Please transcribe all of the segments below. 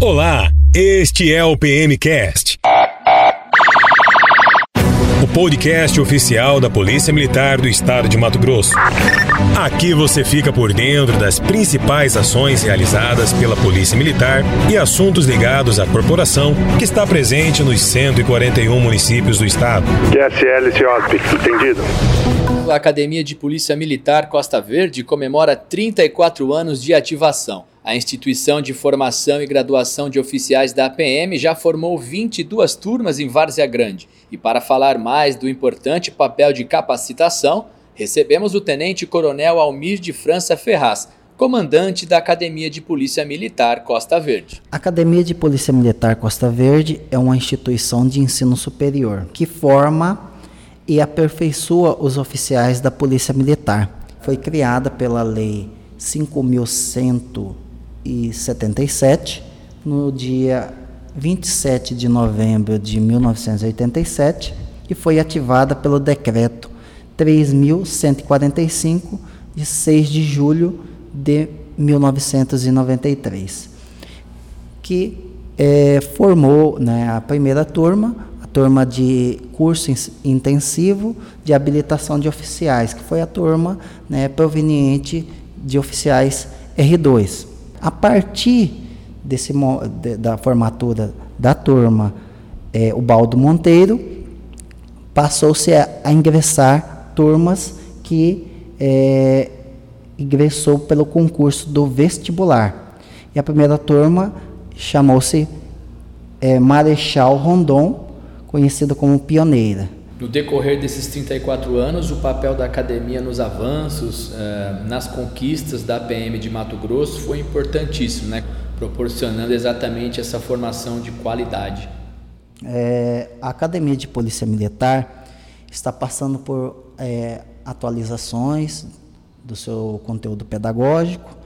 Olá, este é o PMcast. O podcast oficial da Polícia Militar do Estado de Mato Grosso. Aqui você fica por dentro das principais ações realizadas pela Polícia Militar e assuntos ligados à corporação que está presente nos 141 municípios do estado. QSL CIOSP, entendido. A Academia de Polícia Militar Costa Verde comemora 34 anos de ativação. A instituição de formação e graduação de oficiais da APM já formou 22 turmas em Várzea Grande. E para falar mais do importante papel de capacitação, recebemos o Tenente Coronel Almir de França Ferraz, comandante da Academia de Polícia Militar Costa Verde. A Academia de Polícia Militar Costa Verde é uma instituição de ensino superior que forma e aperfeiçoa os oficiais da Polícia Militar. Foi criada pela Lei 5100 1977, no dia 27 de novembro de 1987, e foi ativada pelo decreto 3145 de 6 de julho de 1993, que é, formou né, a primeira turma, a turma de curso intensivo de habilitação de oficiais, que foi a turma né, proveniente de oficiais R2. A partir desse, da formatura da turma, é, o Baldo Monteiro passou-se a, a, ingressar turmas que é, ingressou pelo concurso do vestibular. E a primeira turma chamou-se é, Marechal Rondon, conhecida como Pioneira. No decorrer desses 34 anos, o papel da academia nos avanços, eh, nas conquistas da PM de Mato Grosso foi importantíssimo, né? proporcionando exatamente essa formação de qualidade. É, a Academia de Polícia Militar está passando por é, atualizações do seu conteúdo pedagógico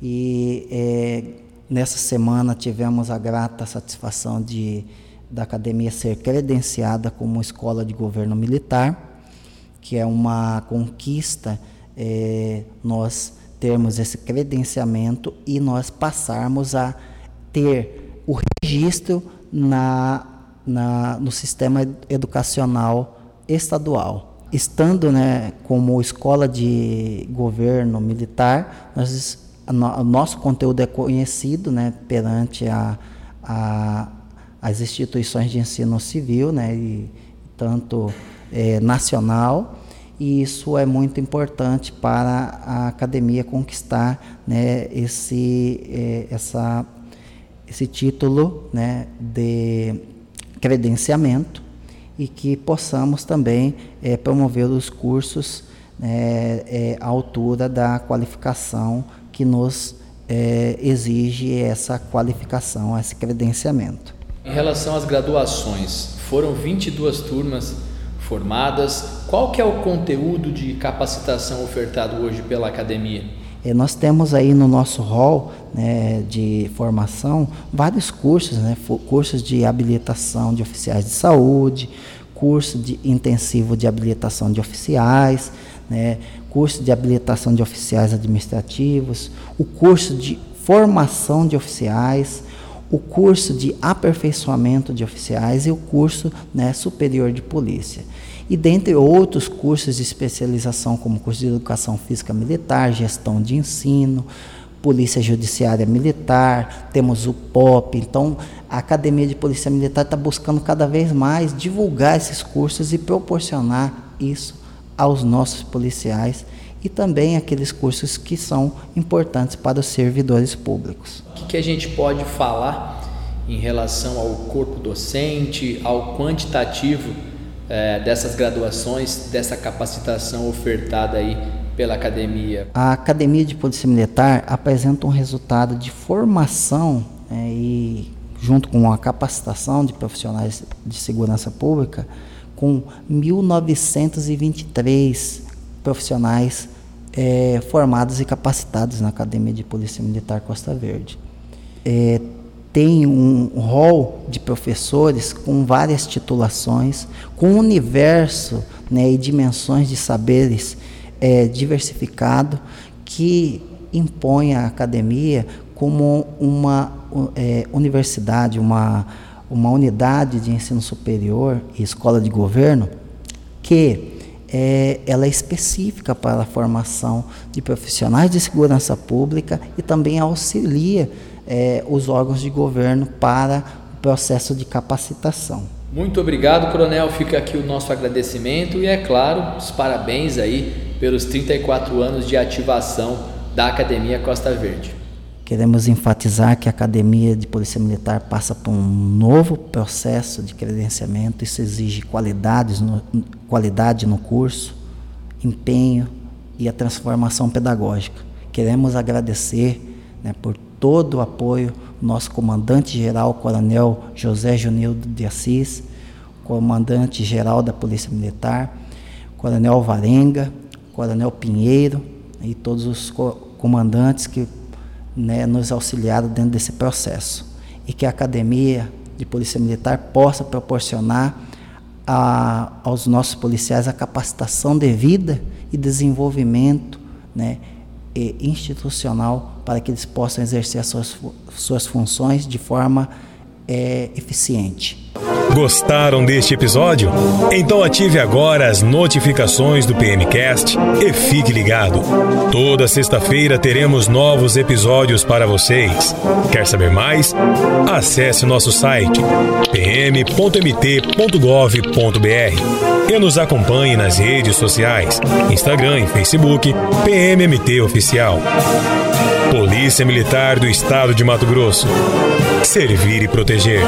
e é, nessa semana tivemos a grata satisfação de da academia ser credenciada como escola de governo militar, que é uma conquista é, nós termos esse credenciamento e nós passarmos a ter o registro na, na, no sistema educacional estadual. Estando né, como escola de governo militar, nós, a, nosso conteúdo é conhecido né, perante a, a, as instituições de ensino civil, né, e tanto é, nacional, e isso é muito importante para a academia conquistar né, esse, é, essa, esse título né, de credenciamento e que possamos também é, promover os cursos né, é, à altura da qualificação que nos é, exige essa qualificação, esse credenciamento. Em relação às graduações, foram 22 turmas formadas. Qual que é o conteúdo de capacitação ofertado hoje pela academia? É, nós temos aí no nosso hall né, de formação vários cursos, né, cursos de habilitação de oficiais de saúde, curso de intensivo de habilitação de oficiais, né, curso de habilitação de oficiais administrativos, o curso de formação de oficiais, o curso de aperfeiçoamento de oficiais e o curso né, superior de polícia. E dentre outros cursos de especialização, como curso de educação física militar, gestão de ensino, polícia judiciária militar, temos o POP. Então, a Academia de Polícia Militar está buscando cada vez mais divulgar esses cursos e proporcionar isso aos nossos policiais e também aqueles cursos que são importantes para os servidores públicos. O que, que a gente pode falar em relação ao corpo docente, ao quantitativo é, dessas graduações, dessa capacitação ofertada aí pela academia? A Academia de Polícia Militar apresenta um resultado de formação é, e junto com a capacitação de profissionais de segurança pública com 1923 profissionais é, formados e capacitados na Academia de Polícia Militar Costa Verde. É, tem um rol de professores com várias titulações, com um universo né, e dimensões de saberes é, diversificado que impõe a academia como uma é, universidade, uma, uma unidade de ensino superior e escola de governo que é, ela é específica para a formação de profissionais de segurança pública e também auxilia é, os órgãos de governo para o processo de capacitação. Muito obrigado, Coronel. Fica aqui o nosso agradecimento e, é claro, os parabéns aí pelos 34 anos de ativação da Academia Costa Verde. Queremos enfatizar que a Academia de Polícia Militar passa por um novo processo de credenciamento. Isso exige qualidades no, qualidade no curso, empenho e a transformação pedagógica. Queremos agradecer né, por todo o apoio nosso comandante-geral, Coronel José Junildo de Assis, comandante-geral da Polícia Militar, Coronel Varenga, Coronel Pinheiro e todos os comandantes que né, nos auxiliaram dentro desse processo. E que a Academia de Polícia Militar possa proporcionar a, aos nossos policiais a capacitação devida e desenvolvimento né, e institucional para que eles possam exercer as suas, suas funções de forma é, eficiente. Gostaram deste episódio? Então ative agora as notificações do PMcast e fique ligado. Toda sexta-feira teremos novos episódios para vocês. Quer saber mais? Acesse nosso site pm.mt.gov.br e nos acompanhe nas redes sociais, Instagram e Facebook, PMMT Oficial. Polícia Militar do Estado de Mato Grosso. Servir e proteger.